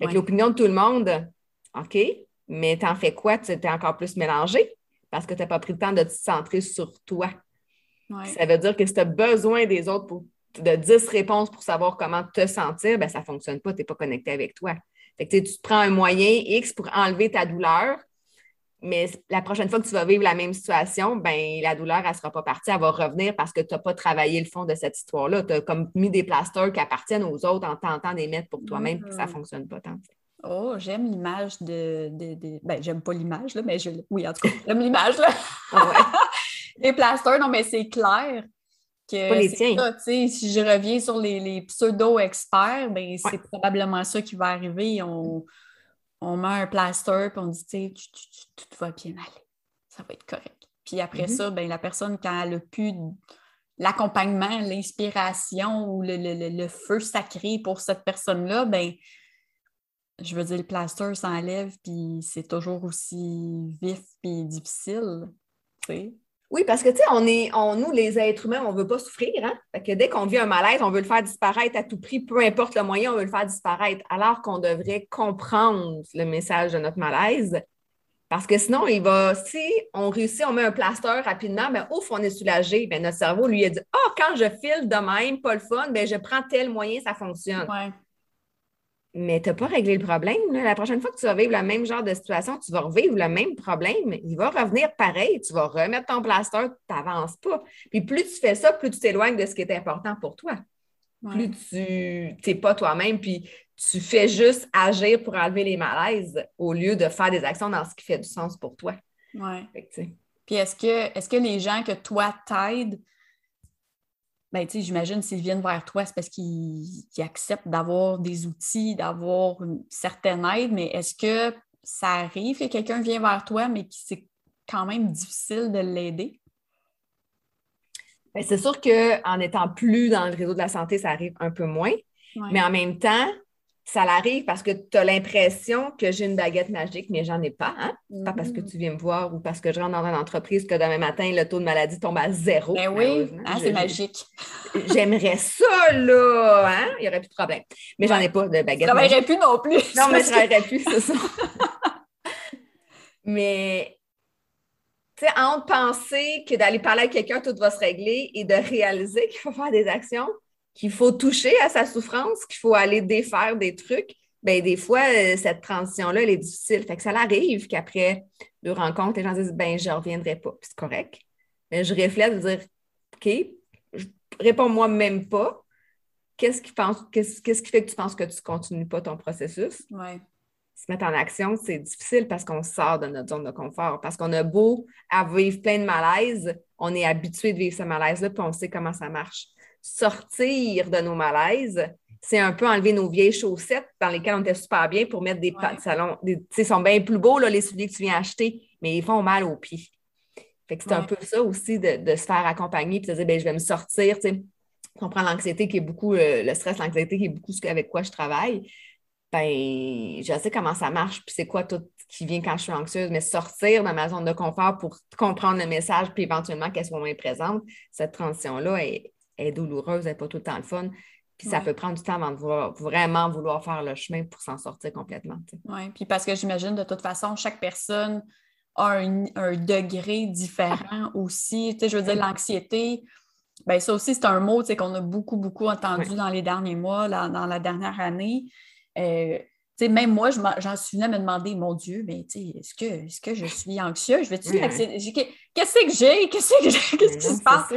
Avec l'opinion de tout le monde, OK, mais tu en fais quoi? Tu es encore plus mélangé parce que tu n'as pas pris le temps de te centrer sur toi. Ça veut dire que si tu as besoin des autres pour de 10 réponses pour savoir comment te sentir, ben, ça ne fonctionne pas, tu n'es pas connecté avec toi. Fait que, tu te prends un moyen X pour enlever ta douleur, mais la prochaine fois que tu vas vivre la même situation, ben, la douleur, elle ne sera pas partie, elle va revenir parce que tu n'as pas travaillé le fond de cette histoire-là. Tu as comme mis des plasters qui appartiennent aux autres en tentant de les mettre pour toi-même, puis ça ne mm-hmm. fonctionne pas tant. Oh, j'aime l'image de, de, Ben, j'aime pas l'image, là, mais je... oui, en tout cas, j'aime l'image, là. Ah les plasters, non, mais c'est clair si je reviens sur les, pseudo-experts, ben, c'est probablement ça qui va arriver. On, met un plaster et on dit tout va bien aller. Ça va être correct. Puis après mm-hmm. ça, ben, la personne, quand elle a plus l'accompagnement, l'inspiration ou le, feu sacré pour cette personne-là, ben, je veux dire, le plaster s'enlève, puis c'est toujours aussi vif et difficile. Oui, parce que, tu sais, on est, on, nous, les êtres humains, on ne veut pas souffrir. Hein? Fait que dès qu'on vit un malaise, on veut le faire disparaître à tout prix, peu importe le moyen, on veut le faire disparaître, alors qu'on devrait comprendre le message de notre malaise. Parce que sinon, il va, si on réussit, on met un plaster rapidement, bien, ouf, on est soulagé. Bien, notre cerveau lui a dit Ah, oh, quand je file de même, pas le fun, bien, je prends tel moyen, ça fonctionne. Mais tu n'as pas réglé le problème. La prochaine fois que tu vas vivre le même genre de situation, tu vas revivre le même problème. Il va revenir pareil. Tu vas remettre ton plaster, tu n'avances pas. Puis plus tu fais ça, plus tu t'éloignes de ce qui est important pour toi. Plus tu n'es pas toi-même, puis tu fais juste agir pour enlever les malaises au lieu de faire des actions dans ce qui fait du sens pour toi. Oui. Puis est-ce que, est-ce que les gens que toi t'aident, ben, j'imagine s'ils viennent vers toi, c'est parce qu'ils acceptent d'avoir des outils, d'avoir une certaine aide, mais est-ce que ça arrive que quelqu'un vient vers toi, mais que c'est quand même difficile de l'aider? Ben, c'est sûr qu'en étant plus dans le réseau de la santé, ça arrive un peu moins. Mais en même temps, ça arrive parce que tu as l'impression que j'ai une baguette magique, mais j'en ai pas. Hein? Pas parce que mm-hmm. tu viens me voir ou parce que je rentre dans une entreprise que demain matin, le taux de maladie tombe à zéro. Ben oui, hein, c'est magique. J'aimerais ça, là. Hein? Il n'y aurait plus de problème. Mais j'en ai pas de baguette. Je magique. plus non plus. Non, mais je travaillerais plus, c'est ça. mais tu sais, entre penser que d'aller parler à quelqu'un, tout va se régler et de réaliser qu'il faut faire des actions, qu'il faut toucher à sa souffrance, qu'il faut aller défaire des trucs, bien, des fois, euh, cette transition-là, elle est difficile. Fait que ça arrive qu'après deux rencontres, les gens disent, ben, je ne reviendrai pas. Puis c'est correct. Mais je réfléchis de dire, OK, réponds-moi même pas. Qu'est-ce qui, pense, qu'est-ce, qu'est-ce qui fait que tu penses que tu ne continues pas ton processus? Ouais se mettre en action, c'est difficile parce qu'on sort de notre zone de confort. Parce qu'on a beau à vivre plein de malaises, on est habitué de vivre ce malaise-là, puis on sait comment ça marche. Sortir de nos malaises, c'est un peu enlever nos vieilles chaussettes dans lesquelles on était super bien pour mettre des pas de salon. Ils sont bien plus beaux, là, les souliers que tu viens acheter, mais ils font mal aux pieds. Fait que c'est un peu ça aussi de, se faire accompagner puis de dire, ben, je vais me sortir, tu sais. On prend l'anxiété qui est beaucoup, euh, le stress, l'anxiété qui est beaucoup avec quoi je travaille ben, je sais comment ça marche, puis c'est quoi tout qui vient quand je suis anxieuse, mais sortir de ma zone de confort pour comprendre le message, puis éventuellement qu'elle soit moins présente, cette transition-là est, douloureuse, elle n'est pas tout le temps le fun. Puis ça peut prendre du temps avant de vraiment vouloir faire le chemin pour s'en sortir complètement. Oui, puis parce que j'imagine de toute façon, chaque personne a un, degré différent aussi. Tu sais, je veux dire, l'anxiété, ben ça aussi, c'est un mot qu'on a beaucoup, beaucoup entendu dans les derniers mois, dans la dernière année. Euh, même moi, j'en suis venue à me demander, mon Dieu, mais est-ce que, est que je suis anxieuse? Je vais Qu'est-ce que j'ai? Qu'est-ce que j'ai? Qu'est-ce qui se passe?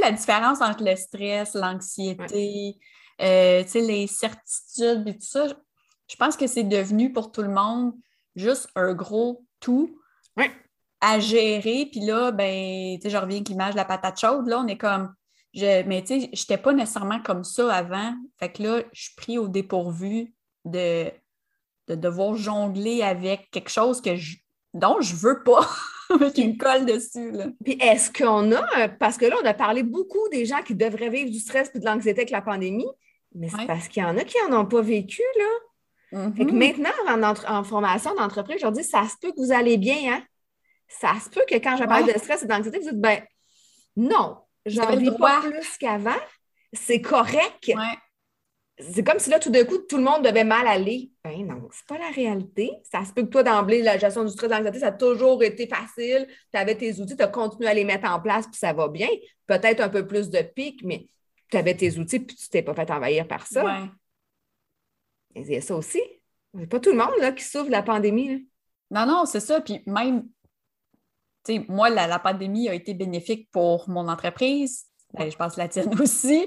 la différence entre le stress, l'anxiété, euh, les certitudes et tout ça, je pense que c'est devenu pour tout le monde juste un gros tout à gérer. Puis là, ben, je reviens avec l'image de la patate chaude. Là, on est comme. Je, mais tu sais, je n'étais pas nécessairement comme ça avant. Fait que là, je suis pris au dépourvu de, de devoir jongler avec quelque chose que je, dont je veux pas, avec une colle dessus. Puis est-ce qu'on a, parce que là, on a parlé beaucoup des gens qui devraient vivre du stress et de l'anxiété avec la pandémie, mais c'est parce qu'il y en a qui n'en ont pas vécu, là. Fait que mm-hmm. maintenant, en, formation d'entreprise, je leur dis, ça se peut que vous allez bien, hein? Ça se peut que quand je parle de stress et d'anxiété, vous dites, ben non, j'en vis pas plus qu'avant, c'est correct. Ouais c'est comme si là, tout d'un coup, tout le monde devait mal aller. Ben non, c'est pas la réalité. Ça se peut que toi, d'emblée, la gestion du stress l'anxiété, ça a toujours été facile. Tu avais tes outils, tu as continué à les mettre en place, puis ça va bien. Peut-être un peu plus de pic, mais tu avais tes outils, puis tu t'es pas fait envahir par ça. Ouais. Il y a ça aussi. C'est pas tout le monde là, qui souffre de la pandémie. Non, non, c'est ça. Puis même, tu sais, moi, la, la, pandémie a été bénéfique pour mon entreprise. Ben, je pense la tienne aussi.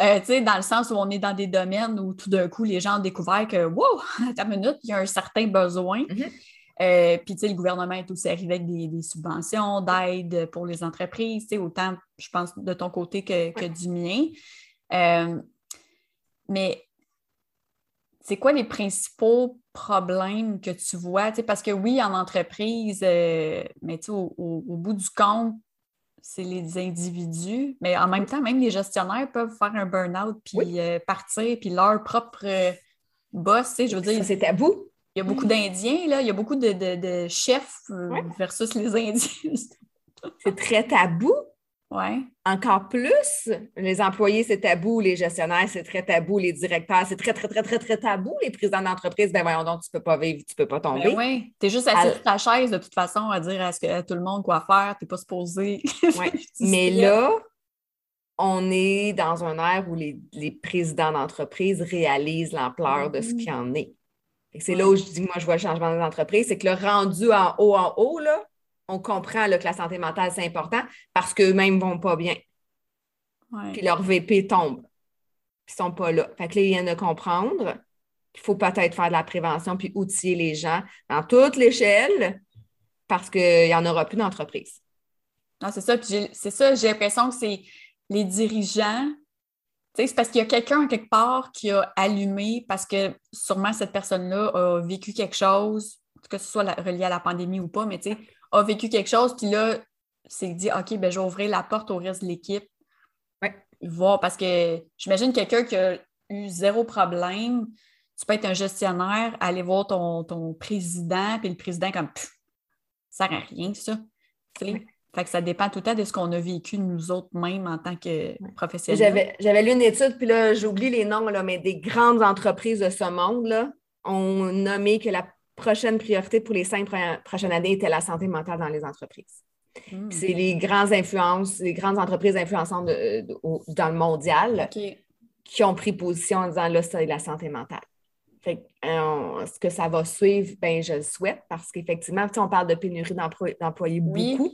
Euh, dans le sens où on est dans des domaines où tout d'un coup, les gens ont découvert que, wow, à ta minute, il y a un certain besoin. Mm-hmm. Euh, puis, le gouvernement est aussi arrivé avec des, subventions, d'aide pour les entreprises, autant, je pense, de ton côté que, du mien. Euh, mais c'est quoi les principaux problèmes que tu vois? Parce que oui, en entreprise, mais au, au, bout du compte, c'est les individus, mais en même temps, même les gestionnaires peuvent faire un burn-out puis euh, partir, puis leur propre euh, boss, tu sais, je veux dire. c'est tabou. Il y a beaucoup d'Indiens, là, il y a beaucoup de, chefs euh, versus les Indiens. c'est très tabou. Ouais. Encore plus, les employés, c'est tabou, les gestionnaires, c'est très tabou, les directeurs, c'est très, très, très, très, très tabou, les présidents d'entreprise, ben voyons donc, tu peux pas vivre, tu peux pas tomber. Ben oui, tu es juste assis sur ta chaise de toute façon à dire à, ce que, tout le monde quoi faire, tu n'es pas supposé. Ouais. Mais là, on est dans un air où les, présidents d'entreprise réalisent l'ampleur de ce mm-hmm. qu'il y en est. C'est là où je dis que moi, je vois le changement d'entreprise, c'est que le rendu en haut, en haut, là, on comprend que la santé mentale, c'est important parce qu'eux-mêmes ne vont pas bien. Puis leur VP tombe. Ils ne sont pas là. Fait que là, ils viennent de comprendre qu'il faut peut-être faire de la prévention puis outiller les gens dans toute l'échelle parce qu'il n'y en aura plus d'entreprise. Non, c'est ça. Puis c'est ça, j'ai l'impression que c'est les dirigeants. C'est parce qu'il y a quelqu'un quelque part qui a allumé parce que sûrement cette personne-là a vécu quelque chose, que ce soit relié à la pandémie ou pas, mais tu sais, a vécu quelque chose, puis là, c'est dit, OK, ben, je vais ouvrir la porte au reste de l'équipe Voir, parce que j'imagine quelqu'un qui a eu zéro problème, tu peux être un gestionnaire, aller voir ton, président, puis le président comme ça sert à rien, ça. Fait que ça dépend tout le temps de ce qu'on a vécu nous autres mêmes en tant que professionnels. J'avais lu une étude, puis là, j'oublie les noms, là, mais des grandes entreprises de ce monde là, ont nommé que la prochaine priorité pour les cinq prochaines années était la santé mentale dans les entreprises. Hmm. C'est les grandes influences, les grandes entreprises influençantes dans le mondial qui ont pris position en disant là, c'est la santé mentale. Fait ce que ça va suivre, ben, je le souhaite parce qu'effectivement, on parle de pénurie d'employés beaucoup.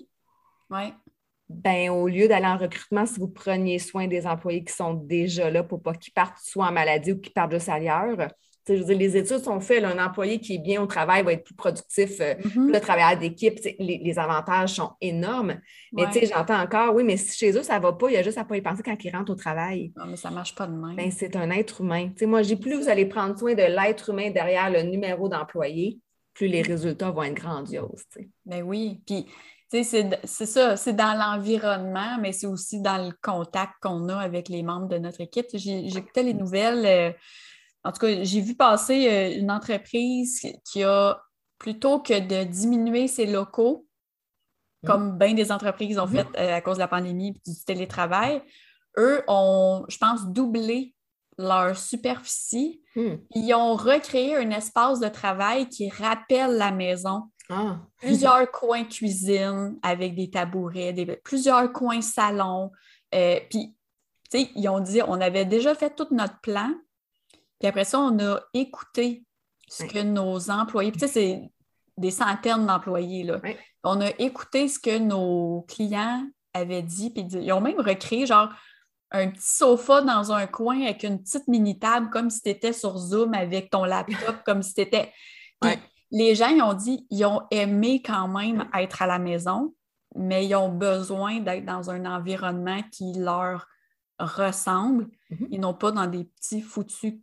Ben, au lieu d'aller en recrutement, si vous preniez soin des employés qui sont déjà là pour pas qu'ils partent soit en maladie ou qu'ils partent juste ailleurs, je veux les études sont faites. un employé qui est bien au travail va être plus productif, euh, mm-hmm. le travailleur d'équipe, les, avantages sont énormes. Mais j'entends encore, oui, mais si chez eux, ça ne va pas, il y a juste à pas y penser quand ils rentrent au travail. Non, mais ça ne marche pas de même. Ben, c'est un être humain. moi, j'ai plus vous allez prendre soin de l'être humain derrière le numéro d'employé, plus les résultats vont être grandioses. Ben oui. Puis c'est ça, c'est dans l'environnement, mais c'est aussi dans le contact qu'on a avec les membres de notre équipe. J'écoutais les nouvelles. En tout cas, j'ai vu passer euh, une entreprise qui a, plutôt que de diminuer ses locaux, mmh. comme bien des entreprises ont mmh. fait euh, à cause de la pandémie et du télétravail, eux ont, je pense, doublé leur superficie. Mmh. Ils ont recréé un espace de travail qui rappelle la maison. Ah. Plusieurs coins cuisine avec des tabourets, plusieurs coins salon. Euh, puis, tu sais, ils ont dit, on avait déjà fait tout notre plan, puis après ça, on a écouté ce que nos employés, tu sais, c'est des centaines d'employés, là. On a écouté ce que nos clients avaient dit, puis ils ont même recréé genre un petit sofa dans un coin avec une petite mini-table comme si tu étais sur Zoom avec ton laptop, comme si tu étais. Les gens, ils ont dit, ils ont aimé quand même être à la maison, mais ils ont besoin d'être dans un environnement qui leur ressemblent. Mhm. Ils n'ont pas dans des petits foutus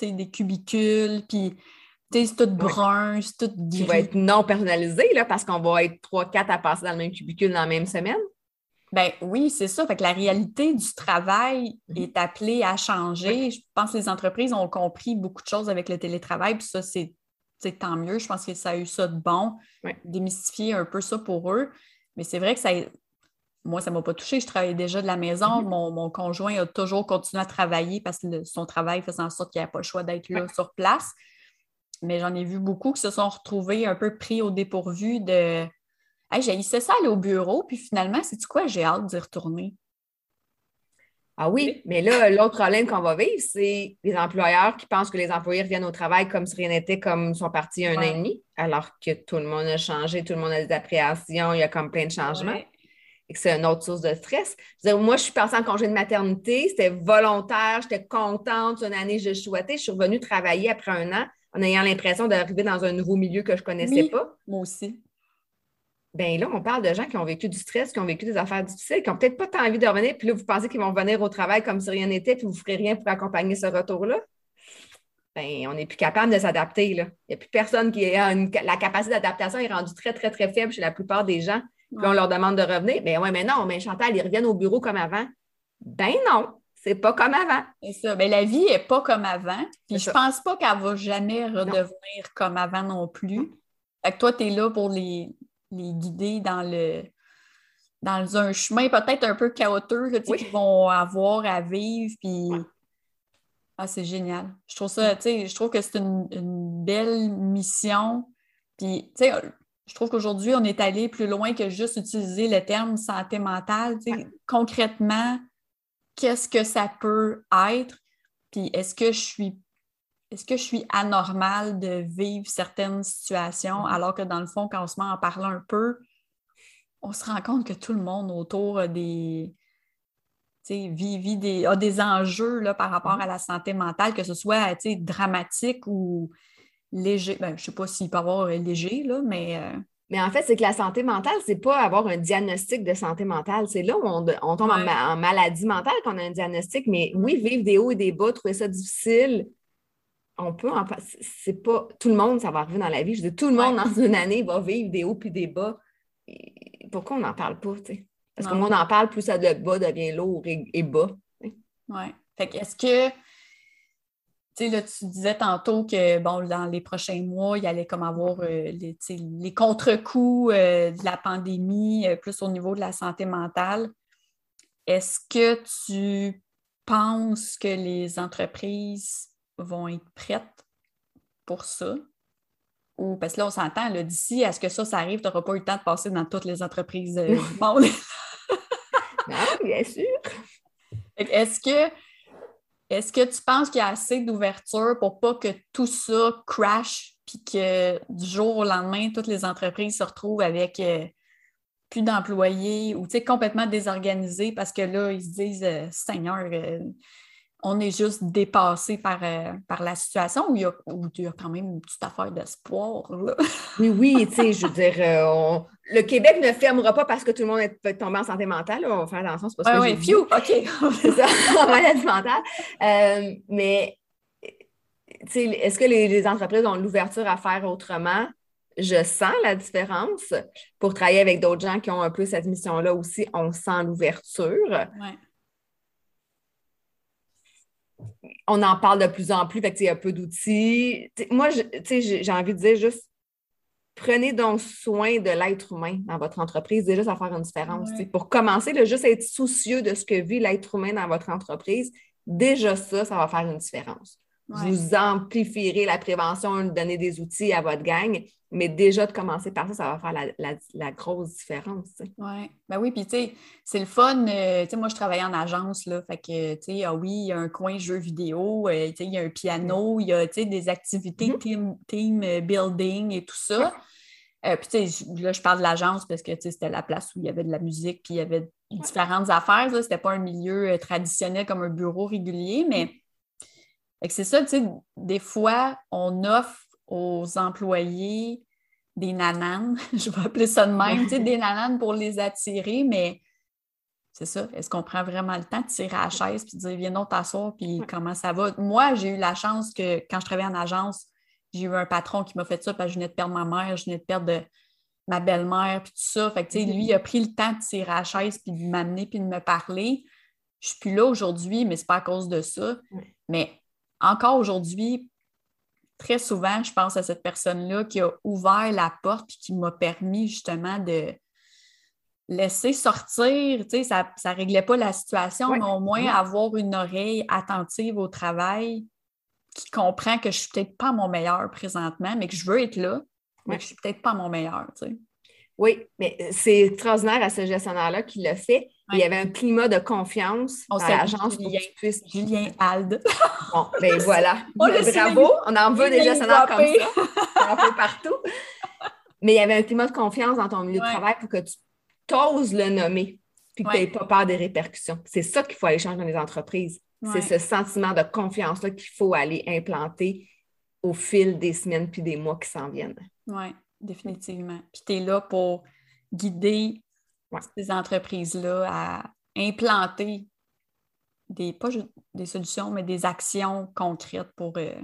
des cubicules, puis c'est tout brun, c'est tout gris. Qui va être non personnalisé, là, parce qu'on va être trois, quatre à passer dans le même cubicule dans la même semaine. Ben oui, c'est ça. Fait que la réalité du travail mhm. est appelée à changer. Je pense que les entreprises ont compris beaucoup de choses avec le télétravail, puis ça, c'est tant mieux. Je pense que ça a eu ça de bon, démystifier un peu ça pour eux. Mais c'est vrai que ça, moi, ça ne m'a pas touché. Je travaillais déjà de la maison. Mhm. mon, conjoint a toujours continué à travailler parce que son travail faisait en sorte qu'il n'y avait pas le choix d'être là sur place. Mais j'en ai vu beaucoup qui se sont retrouvés un peu pris au dépourvu de Hey, j'ai ça aller au bureau, puis finalement, c'est quoi, j'ai hâte d'y retourner. Ah oui, mais là, l'autre problème qu'on va vivre, c'est les employeurs qui pensent que les employés reviennent au travail comme si rien n'était, comme ils sont partis un an et demi, alors que tout le monde a changé, tout le monde a des appréhensions, il y a comme plein de changements c'est une autre source de stress. moi, je suis partie en congé de maternité, c'était volontaire, j'étais contente, une année je souhaitais. Je suis revenue travailler après un an en ayant l'impression d'arriver dans un nouveau milieu que je ne connaissais pas. Moi aussi. Bien là, on parle de gens qui ont vécu du stress, qui ont vécu des affaires difficiles, qui n'ont peut-être pas tant envie de revenir, puis là, vous pensez qu'ils vont venir au travail comme si rien n'était, puis vous ne ferez rien pour accompagner ce retour-là? Bien, on n'est plus capable de s'adapter. Il n'y a plus personne qui a une, la capacité d'adaptation est rendue très, très, très faible chez la plupart des gens. Puis on leur demande de revenir. Mais ben ouais, mais non, mais Chantal, ils reviennent au bureau comme avant. Ben non, c'est pas comme avant. C'est ça. Mais ben, la vie n'est pas comme avant. Puis je pense pas qu'elle va jamais redevenir comme avant non plus. Fait que toi, tu es là pour les, guider dans le dans un chemin peut-être un peu chaotique qu'ils vont avoir à vivre. Puis. Ah, c'est génial. Je trouve ça, tu sais, je trouve que c'est une, une, belle mission. Puis, tu sais, je trouve qu'aujourd'hui, on est allé plus loin que juste utiliser le terme santé mentale. Concrètement, qu'est-ce que ça peut être? Puis est-ce que je suis est-ce que je suis anormale de vivre certaines situations mm-hmm. alors que dans le fond, quand on se met en parlant un peu, on se rend compte que tout le monde autour a des, vit, des, a des enjeux là, par rapport mm-hmm. à la santé mentale, que ce soit dramatique ou léger. Ben, je ne sais pas s'il peut avoir léger, là, mais. Euh, mais en fait, c'est que la santé mentale, c'est pas avoir un diagnostic de santé mentale. C'est là où on, tombe en, maladie mentale qu'on a un diagnostic. Mais oui, vivre des hauts et des bas, trouver ça difficile, on peut en C'est pas. Tout le monde, ça va arriver dans la vie. Je dis, tout le monde dans une année va vivre des hauts puis des bas. Pourquoi on n'en parle pas? Parce que moins on en parle, plus ça de bas devient lourd et, bas. Oui. Fait que est-ce que tu sais, tu disais tantôt que bon, dans les prochains mois, il allait comme avoir euh, les, les contre-coups euh, de la pandémie, euh, plus au niveau de la santé mentale. Est-ce que tu penses que les entreprises vont être prêtes pour ça? Ou parce que là, on s'entend, d'ici à ce que ça, ça arrive, tu n'auras pas eu le temps de passer dans toutes les entreprises du monde. non, bien sûr. Est-ce que est-ce que tu penses qu'il y a assez d'ouverture pour pas que tout ça crash puis que du jour au lendemain, toutes les entreprises se retrouvent avec euh, plus d'employés ou complètement désorganisées parce que là, ils se disent euh, Seigneur, euh, on est juste dépassé par, euh, par la situation ou il, y a, quand même une petite affaire d'espoir? oui, oui, tu sais, je veux dire, euh, le Québec ne fermera pas parce que tout le monde peut tomber en santé mentale. On va faire attention, c'est pas ça. Oui, oui, OK. c'est ça, en maladie mentale. Euh, mais, tu sais, est-ce que les, entreprises ont l'ouverture à faire autrement? Je sens la différence. Pour travailler avec d'autres gens qui ont un peu cette mission-là aussi, on sent l'ouverture. Oui on en parle de plus en plus, fait il y a peu d'outils. Moi, j'ai envie de dire juste prenez donc soin de l'être humain dans votre entreprise. Déjà, ça va faire une différence. Pour commencer, juste être soucieux de ce que vit l'être humain dans votre entreprise, déjà ça, ça va faire une différence. Vous amplifierez la prévention, donner des outils à votre gang, mais déjà de commencer par ça, ça va faire la, grosse différence. Oui, ben oui, puis tu sais, c'est le fun. Euh, tu sais, moi, je travaillais en agence, là, fait que, tu sais, ah oui, il y a un coin jeux vidéo, euh, tu sais, il y a un piano, il y a, tu sais, des activités mm-hmm. team, euh, building et tout ça. puis, tu sais, là, je parle de l'agence parce que, tu sais, c'était la place où il y avait de la musique, puis il y avait différentes affaires. C'était pas un milieu traditionnel comme un bureau régulier, mais c'est ça, tu sais, des fois, on offre aux employés des nananes, je vais appeler ça de même, tu sais, des nananes pour les attirer, mais c'est ça, est-ce qu'on prend vraiment le temps de tirer à la chaise puis de dire viens donc t'asseoir puis comment ça va? Moi, j'ai eu la chance que quand je travaillais en agence, j'ai eu un patron qui m'a fait ça parce que je venais de perdre ma mère, je venais de perdre ma belle-mère puis tout ça. Fait que, tu sais, lui, il a pris le temps de tirer à la chaise puis de m'amener puis de me parler. Je suis plus là aujourd'hui, mais c'est pas à cause de ça. Mais encore aujourd'hui, très souvent, je pense à cette personne-là qui a ouvert la porte et qui m'a permis justement de laisser sortir. Tu sais, ça ne réglait pas la situation, mais au moins avoir une oreille attentive au travail qui comprend que je ne suis peut-être pas mon meilleur présentement, mais que je veux être là, mais que je ne suis peut-être pas mon meilleur. Tu sais. Oui, mais c'est extraordinaire à ce gestionnaire-là qui l'a fait. Il y avait un climat de confiance dans l'agence Julien, puisse... Julien Alde. Bon, ben voilà. Bravo, on en veut des gestionnaires comme ça. On en veut partout. Mais il y avait un climat de confiance dans ton milieu de travail pour que tu t'oses le nommer puis que tu n'aies pas peur des répercussions. C'est ça qu'il faut aller changer dans les entreprises. C'est ce sentiment de confiance-là qu'il faut aller implanter au fil des semaines puis des mois qui s'en viennent. Oui définitivement. Puis tu es là pour guider ces entreprises-là à implanter des, pas des solutions, mais des actions concrètes pour, euh,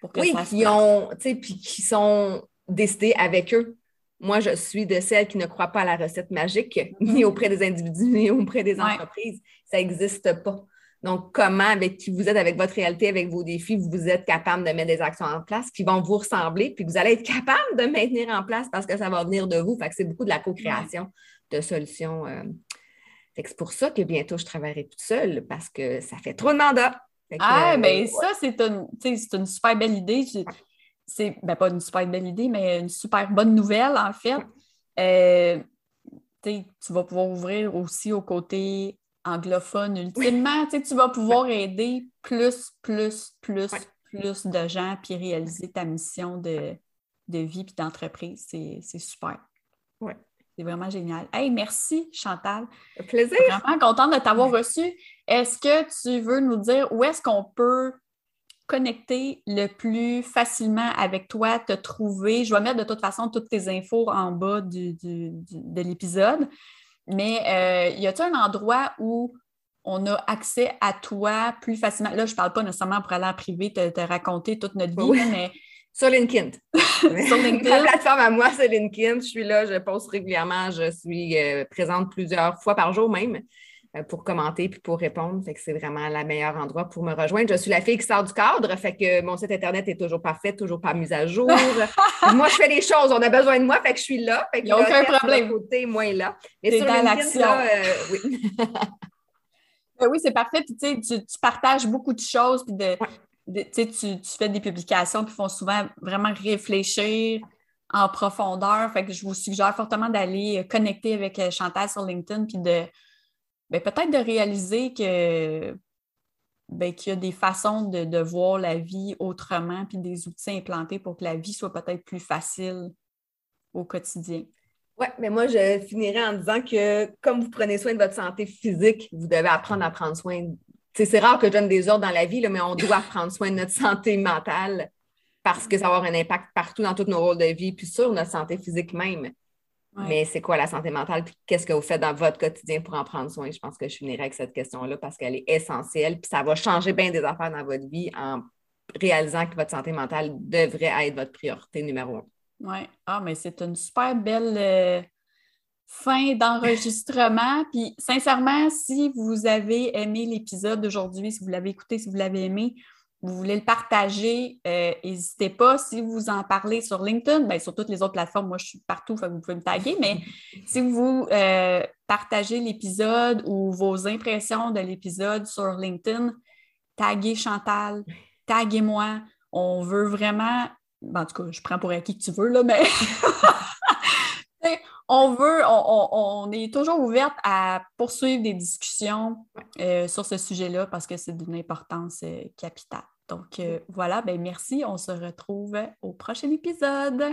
pour que ça qui ont, puis qui sont décidées avec eux. Moi, je suis de celles qui ne croient pas à la recette magique, ni mm-hmm. auprès des individus, ni auprès des entreprises. Ça n'existe pas. Donc, comment, avec qui vous êtes, avec votre réalité, avec vos défis, vous êtes capable de mettre des actions en place qui vont vous ressembler, puis vous allez être capable de maintenir en place parce que ça va venir de vous. Fait que c'est beaucoup de la co-création de solutions. Euh. c'est pour ça que bientôt, je travaillerai toute seule parce que ça fait trop de mandats. ah, bien, ça, c'est une, une, super belle idée. C'est ben, pas une super belle idée, mais une super bonne nouvelle, en fait. Euh, tu vas pouvoir ouvrir aussi au côté anglophone ultimement. Tu, vas pouvoir aider plus, plus, plus, plus de gens puis réaliser ta mission de, vie et d'entreprise. C'est super. Oui. C'est vraiment génial. Hey, merci Chantal. Un plaisir. Vraiment contente de t'avoir reçu. Est-ce que tu veux nous dire où est-ce qu'on peut connecter le plus facilement avec toi, te trouver? Je vais mettre de toute façon toutes tes infos en bas de l'épisode. Mais euh, y a-t-il un endroit où on a accès à toi plus facilement? Là, je ne parle pas nécessairement pour aller en privé te, raconter toute notre vie, mais Sur LinkedIn. Sur LinkedIn. Ma plateforme à moi, c'est LinkedIn. Je suis là, je poste régulièrement. Je suis euh, présente plusieurs fois par jour même euh, pour commenter puis pour répondre. Fait que c'est vraiment le meilleur endroit pour me rejoindre. Je suis la fille qui sort du cadre. Fait que mon site Internet est toujours parfait, toujours pas mis à jour. moi, je fais les choses. On a besoin de moi. Fait que je suis là. Il n'y a aucun problème. Côté, moi là. Mais sur dans l'action. Euh, oui. Ben oui, c'est parfait. Puis, tu, tu partages beaucoup de choses. Puis de, tu, fais des publications qui font souvent vraiment réfléchir en profondeur. Fait que je vous suggère fortement d'aller connecter avec euh, Chantal sur LinkedIn puis de ben, peut-être de réaliser que ben, qu'il y a des façons de, voir la vie autrement, puis des outils implantés pour que la vie soit peut-être plus facile au quotidien. Oui, mais moi, je finirais en disant que comme vous prenez soin de votre santé physique, vous devez apprendre à prendre soin c'est rare que je donne des ordres dans la vie, mais on doit prendre soin de notre santé mentale parce que ça va avoir un impact partout dans tous nos rôles de vie, puis sur notre santé physique même. Mais c'est quoi la santé mentale, puis qu'est-ce que vous faites dans votre quotidien pour en prendre soin? Je pense que je finirai avec cette question-là parce qu'elle est essentielle, puis ça va changer bien des affaires dans votre vie en réalisant que votre santé mentale devrait être votre priorité numéro un. Oui. Ah, mais c'est une super belle euh, fin d'enregistrement. Puis sincèrement, si vous avez aimé l'épisode d'aujourd'hui, si vous l'avez écouté, si vous l'avez aimé, vous voulez le partager, euh, n'hésitez pas. Si vous en parlez sur LinkedIn, bien, sur toutes les autres plateformes, moi je suis partout, vous pouvez me taguer, mais si vous euh, partagez l'épisode ou vos impressions de l'épisode sur LinkedIn, taguez Chantal, taguez-moi. On veut vraiment, en tout cas, je prends pour acquis que tu veux, là, mais on veut, on, est toujours ouverte à poursuivre des discussions euh, sur ce sujet-là parce que c'est d'une importance euh, capitale. Donc euh, voilà, ben merci. On se retrouve au prochain épisode.